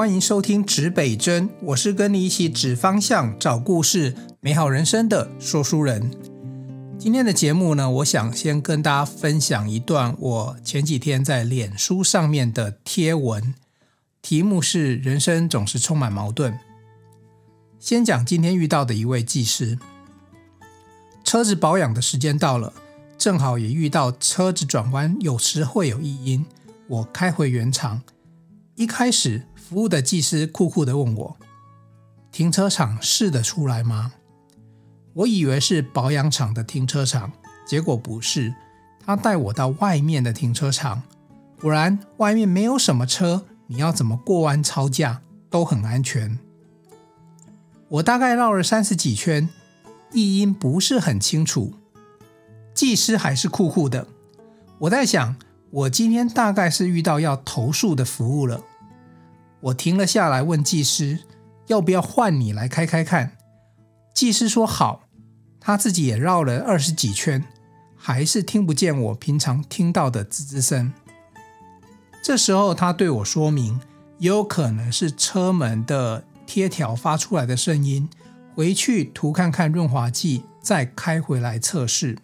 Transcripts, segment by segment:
欢迎收听指北针，我是跟你一起指方向、找故事、美好人生的说书人。今天的节目呢，我想先跟大家分享一段我前几天在脸书上面的贴文，题目是“人生总是充满矛盾”。先讲今天遇到的一位技师，车子保养的时间到了，正好也遇到车子转弯有时会有异音，我开回原厂。一开始，服务的技师酷酷的问我：“停车场试得出来吗？”我以为是保养厂的停车场，结果不是。他带我到外面的停车场，果然外面没有什么车，你要怎么过弯超驾都很安全。我大概绕了三十几圈，异音不是很清楚，技师还是酷酷的。我在想，我今天大概是遇到要投诉的服务了。我停了下来，问技师要不要换你来开开看。技师说好，他自己也绕了二十几圈，还是听不见我平常听到的吱吱声。这时候他对我说明，有可能是车门的贴条发出来的声音，回去涂看看润滑剂，再开回来测试。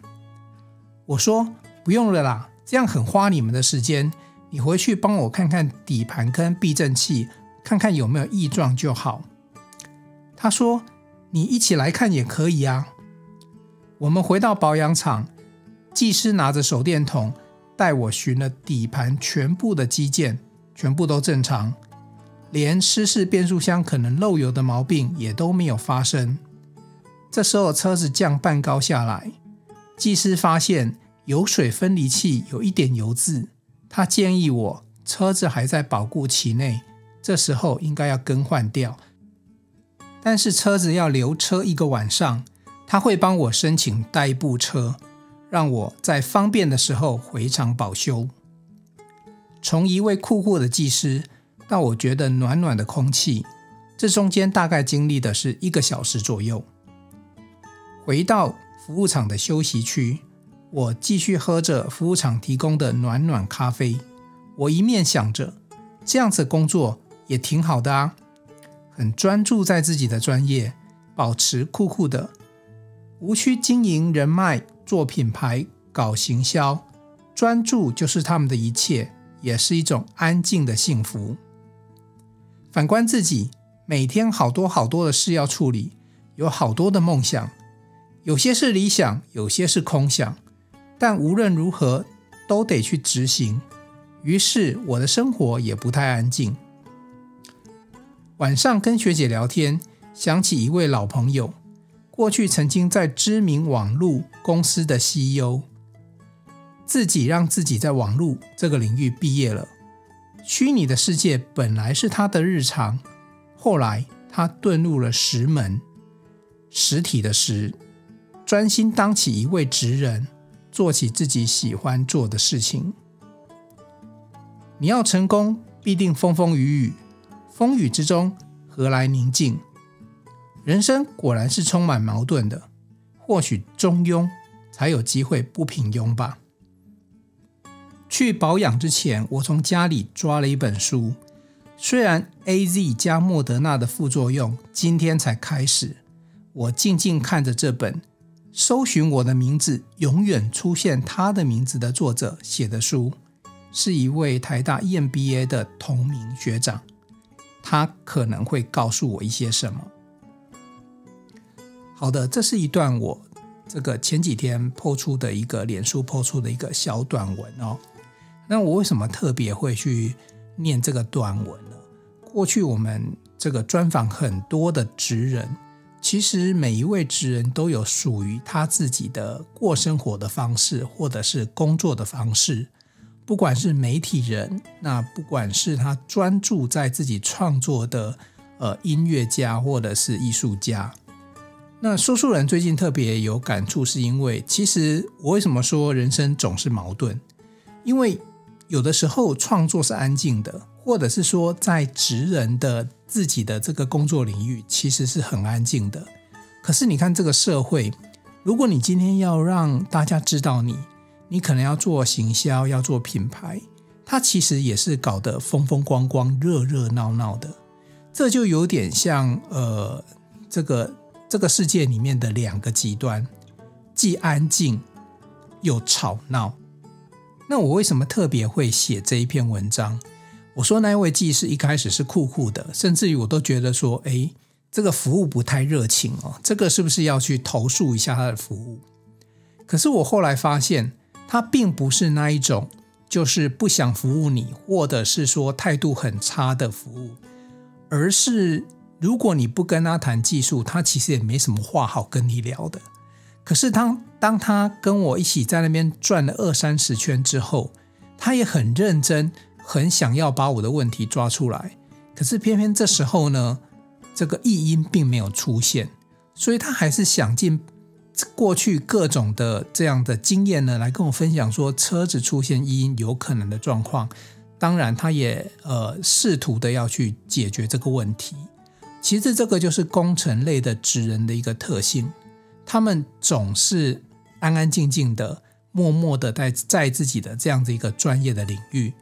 我说不用了啦，这样很花你们的时间。你回去帮我看看底盘跟避震器，看看有没有异状就好。他说：“你一起来看也可以啊。”我们回到保养厂，技师拿着手电筒带我寻了底盘全部的机件，全部都正常，连湿式变速箱可能漏油的毛病也都没有发生。这时候车子降半高下来，技师发现油水分离器有一点油渍。他建议我车子还在保固期内，这时候应该要更换掉。但是车子要留车一个晚上，他会帮我申请代步车，让我在方便的时候回厂保修。从一位酷酷的技师到我觉得暖暖的空气，这中间大概经历的是一个小时左右。回到服务厂的休息区。我继续喝着服务厂提供的暖暖咖啡，我一面想着这样子工作也挺好的啊，很专注在自己的专业，保持酷酷的，无需经营人脉、做品牌、搞行销，专注就是他们的一切，也是一种安静的幸福。反观自己，每天好多好多的事要处理，有好多的梦想，有些是理想，有些是空想。但无论如何都得去执行，于是我的生活也不太安静。晚上跟学姐聊天，想起一位老朋友，过去曾经在知名网络公司的 CEO，自己让自己在网络这个领域毕业了。虚拟的世界本来是他的日常，后来他遁入了石门，实体的实，专心当起一位职人。做起自己喜欢做的事情。你要成功，必定风风雨雨，风雨之中何来宁静？人生果然是充满矛盾的，或许中庸才有机会不平庸吧。去保养之前，我从家里抓了一本书，虽然 AZ 加莫德纳的副作用今天才开始，我静静看着这本。搜寻我的名字，永远出现他的名字的作者写的书，是一位台大 EMBA 的同名学长，他可能会告诉我一些什么。好的，这是一段我这个前几天 po 出的一个脸书 po 出的一个小短文哦。那我为什么特别会去念这个短文呢？过去我们这个专访很多的职人。其实每一位职人都有属于他自己的过生活的方式，或者是工作的方式。不管是媒体人，那不管是他专注在自己创作的呃音乐家，或者是艺术家。那说书人最近特别有感触，是因为其实我为什么说人生总是矛盾？因为有的时候创作是安静的，或者是说在职人的。自己的这个工作领域其实是很安静的，可是你看这个社会，如果你今天要让大家知道你，你可能要做行销，要做品牌，它其实也是搞得风风光光、热热闹闹的。这就有点像呃，这个这个世界里面的两个极端，既安静又吵闹。那我为什么特别会写这一篇文章？我说那位技师一开始是酷酷的，甚至于我都觉得说，哎，这个服务不太热情哦，这个是不是要去投诉一下他的服务？可是我后来发现，他并不是那一种，就是不想服务你，或者是说态度很差的服务，而是如果你不跟他谈技术，他其实也没什么话好跟你聊的。可是当当他跟我一起在那边转了二三十圈之后，他也很认真。很想要把我的问题抓出来，可是偏偏这时候呢，这个异音并没有出现，所以他还是想尽过去各种的这样的经验呢，来跟我分享说车子出现异音有可能的状况。当然，他也呃试图的要去解决这个问题。其实这个就是工程类的职人的一个特性，他们总是安安静静的、默默的在在自己的这样子一个专业的领域。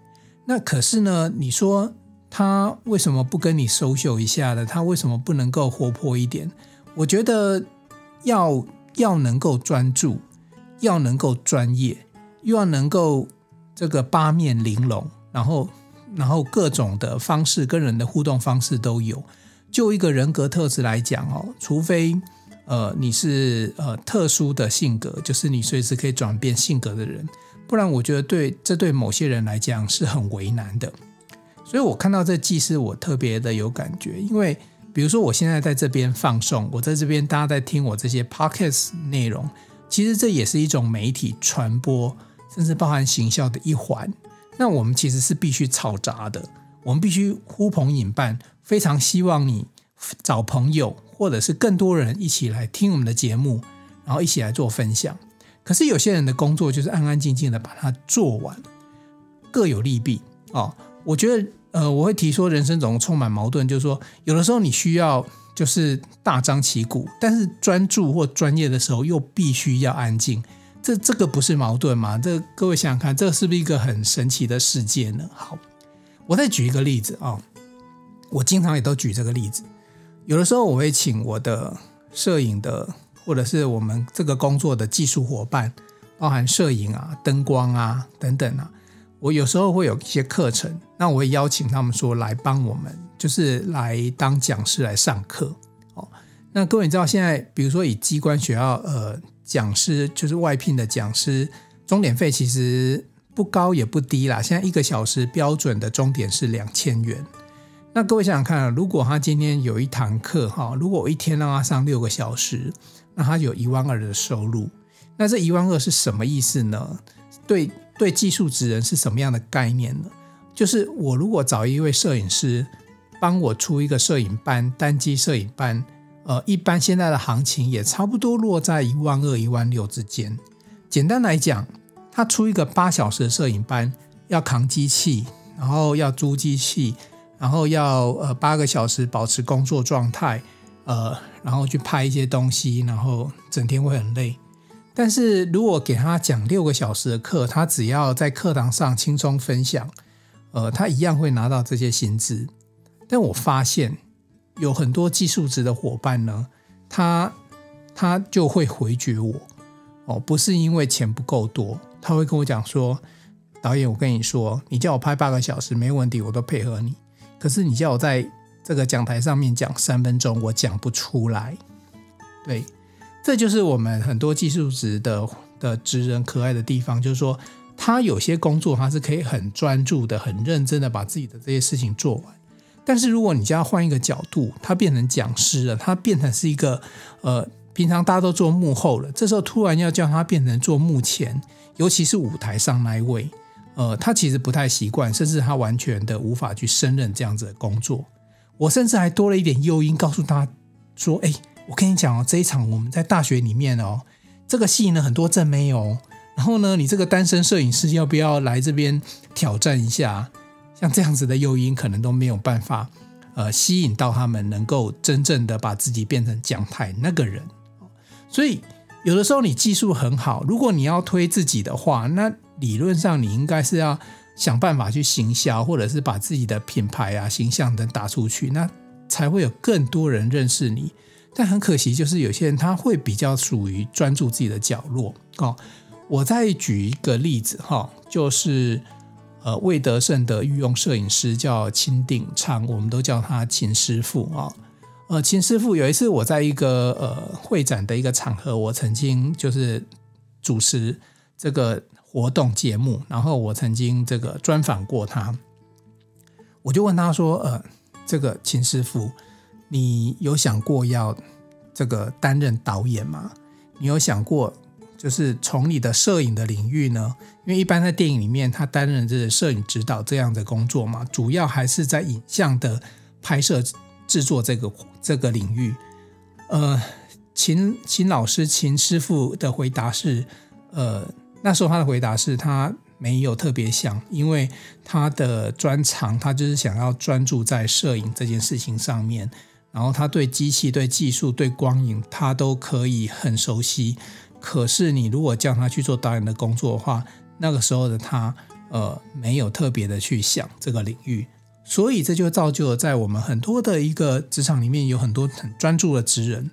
那可是呢？你说他为什么不跟你收袖一下呢？他为什么不能够活泼一点？我觉得要要能够专注，要能够专业，又要能够这个八面玲珑，然后然后各种的方式跟人的互动方式都有。就一个人格特质来讲哦，除非呃你是呃特殊的性格，就是你随时可以转变性格的人。不然，我觉得对这对某些人来讲是很为难的。所以我看到这技师，我特别的有感觉。因为比如说，我现在在这边放送，我在这边大家在听我这些 podcasts 内容，其实这也是一种媒体传播，甚至包含行销的一环。那我们其实是必须吵杂的，我们必须呼朋引伴，非常希望你找朋友或者是更多人一起来听我们的节目，然后一起来做分享。可是有些人的工作就是安安静静的把它做完，各有利弊哦。我觉得，呃，我会提说，人生总充满矛盾，就是说，有的时候你需要就是大张旗鼓，但是专注或专业的时候又必须要安静。这这个不是矛盾吗？这各位想想看，这是不是一个很神奇的世界呢？好，我再举一个例子啊，我经常也都举这个例子。有的时候我会请我的摄影的。或者是我们这个工作的技术伙伴，包含摄影啊、灯光啊等等啊，我有时候会有一些课程，那我会邀请他们说来帮我们，就是来当讲师来上课。哦，那各位你知道现在，比如说以机关学校呃讲师，就是外聘的讲师，钟点费其实不高也不低啦。现在一个小时标准的钟点是两千元。那各位想想看，如果他今天有一堂课哈，如果我一天让他上六个小时。那他有一万二的收入，那这一万二是什么意思呢？对对，技术职人是什么样的概念呢？就是我如果找一位摄影师帮我出一个摄影班，单机摄影班，呃，一般现在的行情也差不多落在一万二、一万六之间。简单来讲，他出一个八小时的摄影班，要扛机器，然后要租机器，然后要呃八个小时保持工作状态。呃，然后去拍一些东西，然后整天会很累。但是如果给他讲六个小时的课，他只要在课堂上轻松分享，呃，他一样会拿到这些薪资。但我发现有很多技术职的伙伴呢，他他就会回绝我哦，不是因为钱不够多，他会跟我讲说，导演，我跟你说，你叫我拍八个小时没问题，我都配合你。可是你叫我在这个讲台上面讲三分钟，我讲不出来。对，这就是我们很多技术职的的职人可爱的地方，就是说他有些工作他是可以很专注的、很认真的把自己的这些事情做完。但是如果你将他换一个角度，他变成讲师了，他变成是一个呃，平常大家都做幕后了，这时候突然要叫他变成做幕前，尤其是舞台上那一位，呃，他其实不太习惯，甚至他完全的无法去胜任这样子的工作。我甚至还多了一点诱因，告诉他说：“哎，我跟你讲哦，这一场我们在大学里面哦，这个戏呢很多正妹哦，然后呢，你这个单身摄影师要不要来这边挑战一下？像这样子的诱因，可能都没有办法呃吸引到他们，能够真正的把自己变成讲台那个人。所以有的时候你技术很好，如果你要推自己的话，那理论上你应该是要。”想办法去行销，或者是把自己的品牌啊、形象等打出去，那才会有更多人认识你。但很可惜，就是有些人他会比较属于专注自己的角落哦。我再举一个例子哈，就是呃魏德胜的御用摄影师叫秦鼎昌，我们都叫他秦师傅啊。呃，秦师傅有一次我在一个呃会展的一个场合，我曾经就是主持这个活动节目，然后我曾经这个专访过他，我就问他说：“呃，这个秦师傅，你有想过要这个担任导演吗？你有想过？”就是从你的摄影的领域呢，因为一般在电影里面，他担任这个摄影指导这样的工作嘛，主要还是在影像的拍摄制作这个这个领域。呃，秦秦老师秦师傅的回答是，呃，那时候他的回答是他没有特别想，因为他的专长他就是想要专注在摄影这件事情上面，然后他对机器、对技术、对光影，他都可以很熟悉。可是，你如果叫他去做导演的工作的话，那个时候的他，呃，没有特别的去想这个领域，所以这就造就了在我们很多的一个职场里面，有很多很专注的职人。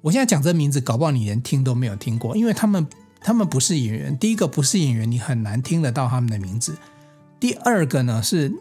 我现在讲这名字，搞不好你连听都没有听过，因为他们他们不是演员。第一个不是演员，你很难听得到他们的名字。第二个呢是，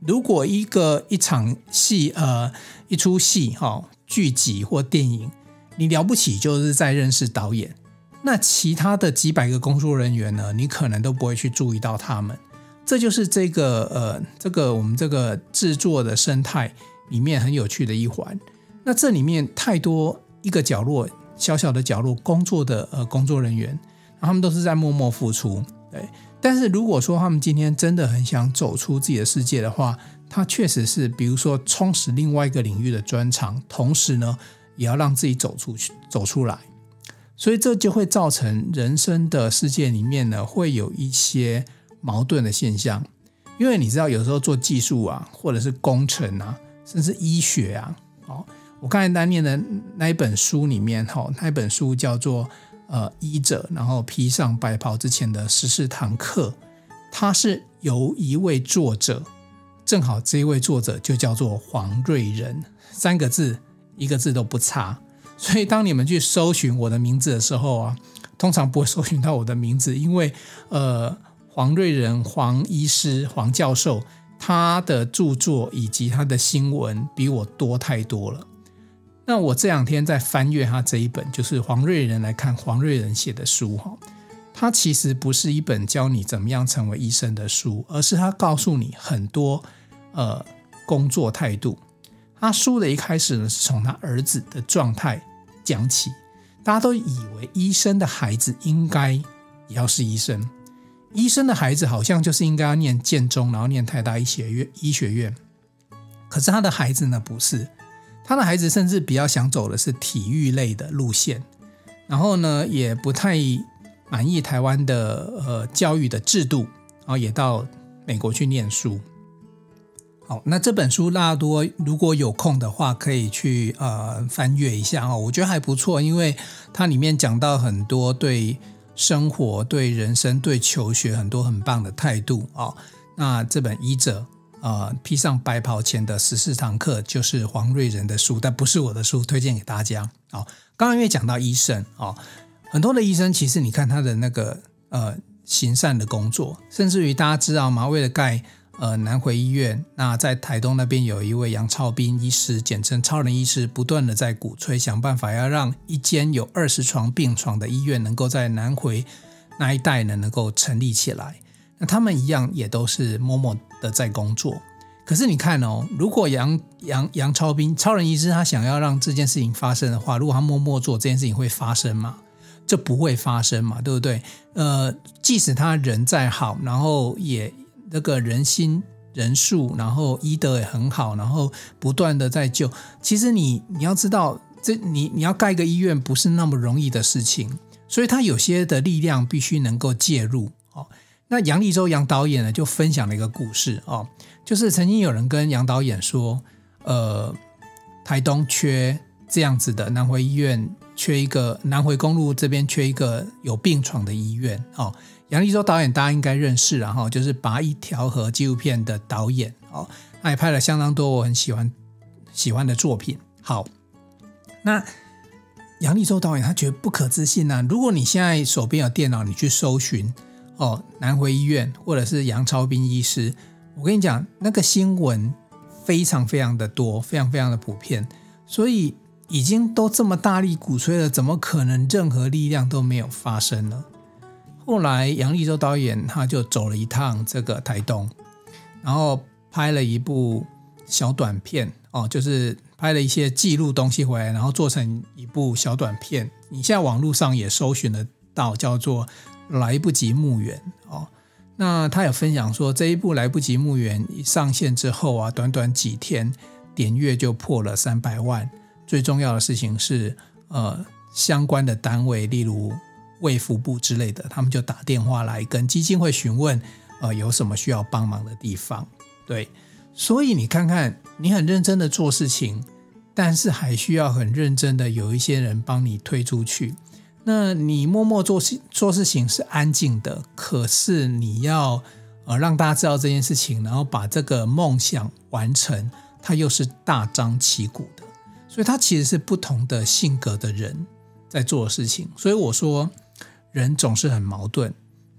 如果一个一场戏，呃，一出戏，哈、哦，剧集或电影，你了不起就是在认识导演。那其他的几百个工作人员呢？你可能都不会去注意到他们。这就是这个呃，这个我们这个制作的生态里面很有趣的一环。那这里面太多一个角落小小的角落工作的呃工作人员，他们都是在默默付出。对，但是如果说他们今天真的很想走出自己的世界的话，他确实是比如说充实另外一个领域的专长，同时呢，也要让自己走出去，走出来。所以这就会造成人生的世界里面呢，会有一些矛盾的现象。因为你知道，有时候做技术啊，或者是工程啊，甚至医学啊，哦，我刚才在念的那一本书里面，哈，那一本书叫做呃《医者》，然后披上白袍之前的十四堂课，它是由一位作者，正好这一位作者就叫做黄瑞仁，三个字，一个字都不差。所以，当你们去搜寻我的名字的时候啊，通常不会搜寻到我的名字，因为呃，黄瑞仁、黄医师、黄教授他的著作以及他的新闻比我多太多了。那我这两天在翻阅他这一本，就是黄瑞仁来看黄瑞仁写的书哈，他其实不是一本教你怎么样成为医生的书，而是他告诉你很多呃工作态度。他书的一开始呢，是从他儿子的状态讲起。大家都以为医生的孩子应该也要是医生，医生的孩子好像就是应该要念建中，然后念台大医学院。医学院，可是他的孩子呢，不是，他的孩子甚至比较想走的是体育类的路线，然后呢，也不太满意台湾的呃教育的制度，然后也到美国去念书。好，那这本书大多如果有空的话，可以去呃翻阅一下哦。我觉得还不错，因为它里面讲到很多对生活、对人生、对求学很多很棒的态度哦。那这本医者呃披上白袍前的十四堂课，就是黄瑞仁的书，但不是我的书，推荐给大家。哦，刚刚因为讲到医生哦，很多的医生其实你看他的那个呃行善的工作，甚至于大家知道吗？为了盖。呃，南回医院，那在台东那边有一位杨超斌医师，简称超人医师，不断的在鼓吹，想办法要让一间有二十床病床的医院，能够在南回那一带呢，能够成立起来。那他们一样也都是默默的在工作。可是你看哦，如果杨杨杨超斌超人医师他想要让这件事情发生的话，如果他默默做这件事情会发生吗？这不会发生嘛，对不对？呃，即使他人再好，然后也。那个人心人数，然后医德也很好，然后不断的在救。其实你你要知道，这你你要盖个医院不是那么容易的事情，所以他有些的力量必须能够介入哦。那杨力州杨导演呢就分享了一个故事哦，就是曾经有人跟杨导演说，呃，台东缺这样子的南回医院，缺一个南回公路这边缺一个有病床的医院哦。杨力州导演大家应该认识，然后就是《拔一条河》纪录片的导演哦，他也拍了相当多我很喜欢喜欢的作品。好，那杨力州导演他觉得不可置信啊！如果你现在手边有电脑，你去搜寻哦，南回医院或者是杨超斌医师，我跟你讲，那个新闻非常非常的多，非常非常的普遍，所以已经都这么大力鼓吹了，怎么可能任何力量都没有发生呢？后来杨立州导演他就走了一趟这个台东，然后拍了一部小短片哦，就是拍了一些记录东西回来，然后做成一部小短片。你现在网络上也搜寻得到，叫做《来不及墓园》哦。那他有分享说，这一部《来不及墓园》一上线之后啊，短短几天点阅就破了三百万。最重要的事情是，呃，相关的单位，例如。卫福部之类的，他们就打电话来跟基金会询问，呃，有什么需要帮忙的地方。对，所以你看看，你很认真的做事情，但是还需要很认真的有一些人帮你推出去。那你默默做事做事情是安静的，可是你要呃让大家知道这件事情，然后把这个梦想完成，它又是大张旗鼓的。所以，他其实是不同的性格的人在做的事情。所以我说。人总是很矛盾，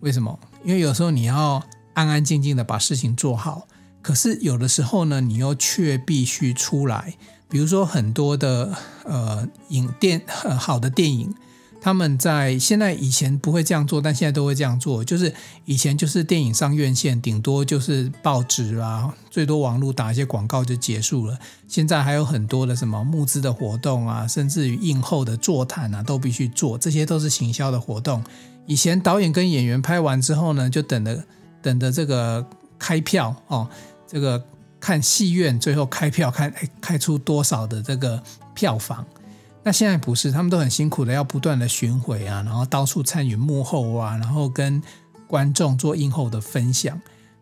为什么？因为有时候你要安安静静的把事情做好，可是有的时候呢，你又却必须出来。比如说很多的呃影电呃好的电影。他们在现在以前不会这样做，但现在都会这样做。就是以前就是电影上院线，顶多就是报纸啊，最多网络打一些广告就结束了。现在还有很多的什么募资的活动啊，甚至于映后的座谈啊，都必须做。这些都是行销的活动。以前导演跟演员拍完之后呢，就等着等着这个开票哦，这个看戏院最后开票看哎开出多少的这个票房。那现在不是，他们都很辛苦的，要不断的巡回啊，然后到处参与幕后啊，然后跟观众做映后的分享。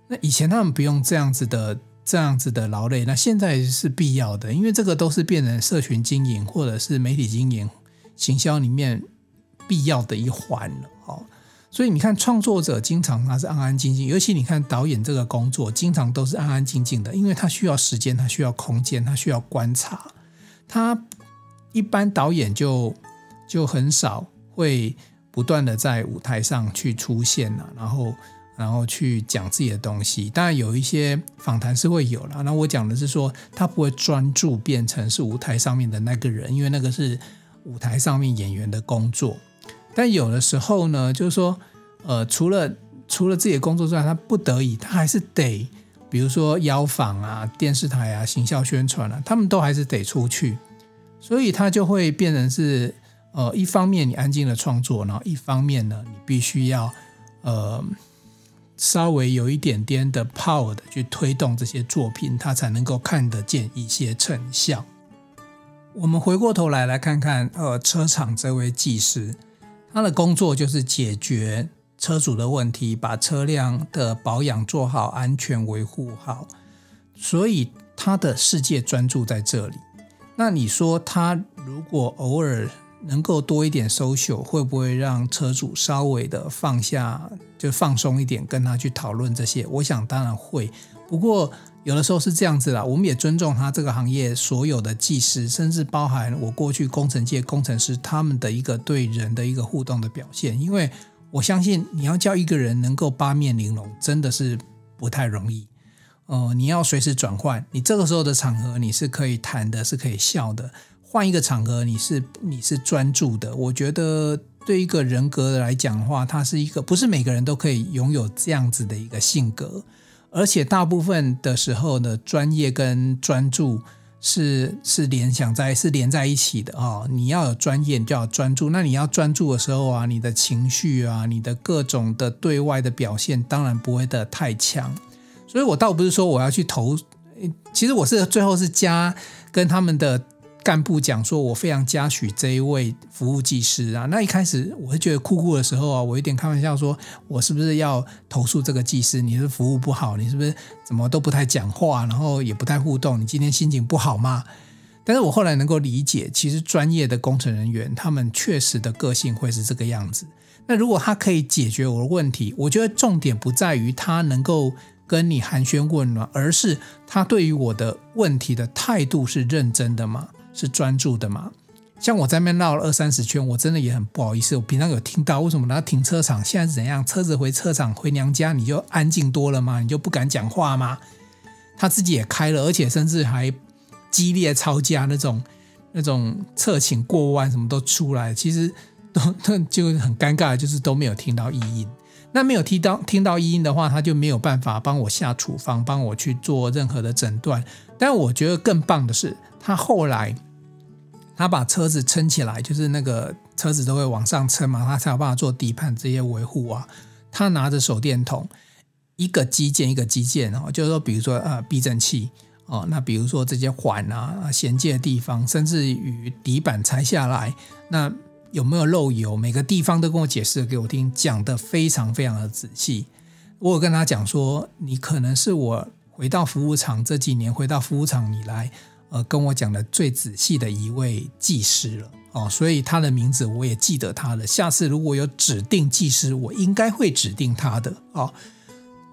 那以前他们不用这样子的这样子的劳累，那现在是必要的，因为这个都是变成社群经营或者是媒体经营、行销里面必要的一环了。哦，所以你看，创作者经常他是安安静静，尤其你看导演这个工作，经常都是安安静静的，因为他需要时间，他需要空间，他需要观察，他。一般导演就就很少会不断的在舞台上去出现了，然后然后去讲自己的东西。当然有一些访谈是会有了。那我讲的是说，他不会专注变成是舞台上面的那个人，因为那个是舞台上面演员的工作。但有的时候呢，就是说，呃，除了除了自己的工作之外，他不得已，他还是得，比如说邀访啊、电视台啊、行销宣传啊，他们都还是得出去。所以它就会变成是，呃，一方面你安静的创作，然后一方面呢，你必须要，呃，稍微有一点点的 power 的去推动这些作品，它才能够看得见一些成效。我们回过头来来看看，呃，车厂这位技师，他的工作就是解决车主的问题，把车辆的保养做好，安全维护好，所以他的世界专注在这里。那你说他如果偶尔能够多一点 social，会不会让车主稍微的放下，就放松一点，跟他去讨论这些？我想当然会。不过有的时候是这样子啦，我们也尊重他这个行业所有的技师，甚至包含我过去工程界工程师他们的一个对人的一个互动的表现。因为我相信你要叫一个人能够八面玲珑，真的是不太容易。哦、你要随时转换，你这个时候的场合你是可以谈的，是可以笑的；换一个场合，你是你是专注的。我觉得对一个人格来讲的话，他是一个不是每个人都可以拥有这样子的一个性格，而且大部分的时候呢，专业跟专注是是联想在是连在一起的啊、哦。你要有专业，你就要专注。那你要专注的时候啊，你的情绪啊，你的各种的对外的表现，当然不会的太强。所以我倒不是说我要去投，其实我是最后是加跟他们的干部讲说，我非常嘉许这一位服务技师啊。那一开始我会觉得酷酷的时候啊，我有点开玩笑说，我是不是要投诉这个技师？你是服务不好，你是不是怎么都不太讲话，然后也不太互动？你今天心情不好吗？但是我后来能够理解，其实专业的工程人员他们确实的个性会是这个样子。那如果他可以解决我的问题，我觉得重点不在于他能够。跟你寒暄问暖，而是他对于我的问题的态度是认真的吗？是专注的吗？像我在那边绕了二三十圈，我真的也很不好意思。我平常有听到为什么他停车场现在是怎样？车子回车场回娘家你就安静多了吗？你就不敢讲话吗？他自己也开了，而且甚至还激烈吵架那种，那种侧倾过弯什么都出来，其实都都就很尴尬，就是都没有听到异音。那没有听到听到异音的话，他就没有办法帮我下处方，帮我去做任何的诊断。但我觉得更棒的是，他后来。他把车子撑起来，就是那个车子都会往上撑嘛，他才有办法做底盘这些维护啊。他拿着手电筒，一个机件一个机件哦，就是说，比如说呃避震器哦，那比如说这些环啊衔接的地方，甚至于底板拆下来，那有没有漏油，每个地方都跟我解释给我听，讲得非常非常的仔细。我有跟他讲说，你可能是我回到服务厂这几年回到服务厂以来。呃，跟我讲的最仔细的一位技师了哦，所以他的名字我也记得他的。下次如果有指定技师，我应该会指定他的哦。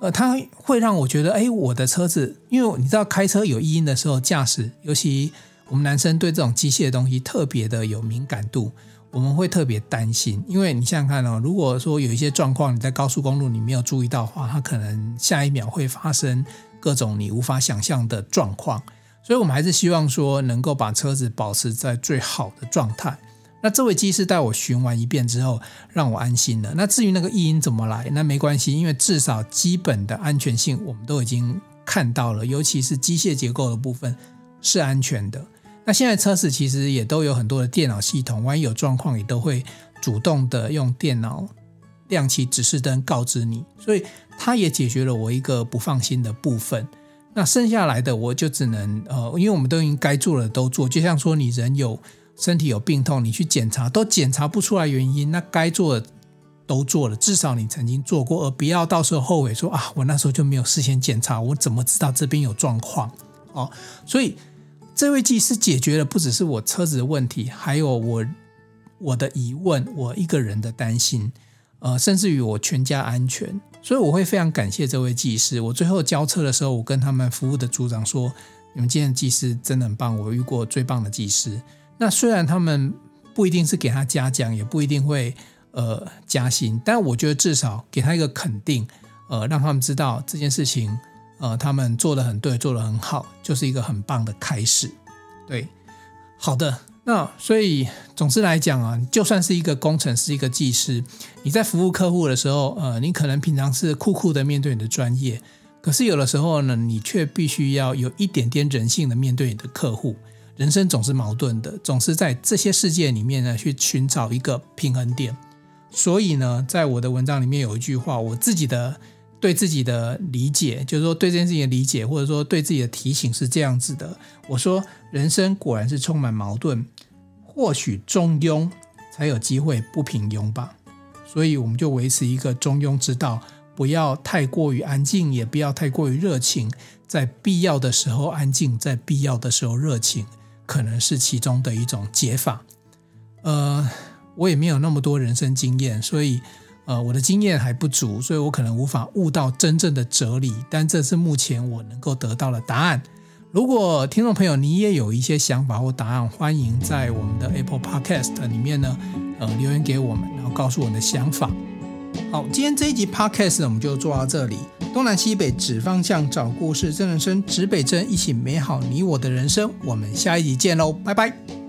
呃，他会让我觉得，哎，我的车子，因为你知道开车有异音的时候，驾驶，尤其我们男生对这种机械的东西特别的有敏感度，我们会特别担心。因为你想想看哦，如果说有一些状况，你在高速公路你没有注意到的话，它可能下一秒会发生各种你无法想象的状况。所以，我们还是希望说能够把车子保持在最好的状态。那这位技师带我巡完一遍之后，让我安心了。那至于那个异音怎么来，那没关系，因为至少基本的安全性我们都已经看到了，尤其是机械结构的部分是安全的。那现在车子其实也都有很多的电脑系统，万一有状况也都会主动的用电脑亮起指示灯告知你，所以它也解决了我一个不放心的部分。那剩下来的我就只能呃，因为我们都已经该做的都做，就像说你人有身体有病痛，你去检查都检查不出来原因，那该做的都做了，至少你曾经做过，而不要到时候后悔说啊，我那时候就没有事先检查，我怎么知道这边有状况哦？所以这位技师解决了不只是我车子的问题，还有我我的疑问，我一个人的担心，呃，甚至于我全家安全。所以我会非常感谢这位技师。我最后交车的时候，我跟他们服务的组长说：“你们今天技师真的很棒，我遇过最棒的技师。”那虽然他们不一定是给他嘉奖，也不一定会呃加薪，但我觉得至少给他一个肯定，呃，让他们知道这件事情，呃，他们做得很对，做得很好，就是一个很棒的开始。对，好的。那所以，总之来讲啊，就算是一个工程师、一个技师，你在服务客户的时候，呃，你可能平常是酷酷的面对你的专业，可是有的时候呢，你却必须要有一点点人性的面对你的客户。人生总是矛盾的，总是在这些世界里面呢，去寻找一个平衡点。所以呢，在我的文章里面有一句话，我自己的。对自己的理解，就是说对这件事情的理解，或者说对自己的提醒是这样子的。我说，人生果然是充满矛盾，或许中庸才有机会不平庸吧。所以我们就维持一个中庸之道，不要太过于安静，也不要太过于热情，在必要的时候安静，在必要的时候热情，可能是其中的一种解法。呃，我也没有那么多人生经验，所以。呃，我的经验还不足，所以我可能无法悟到真正的哲理，但这是目前我能够得到的答案。如果听众朋友你也有一些想法或答案，欢迎在我们的 Apple Podcast 里面呢，呃，留言给我们，然后告诉我们的想法。好，今天这一集 Podcast，我们就做到这里。东南西北指方向，找故事，真人生，指北针，一起美好你我的人生。我们下一集见喽，拜拜。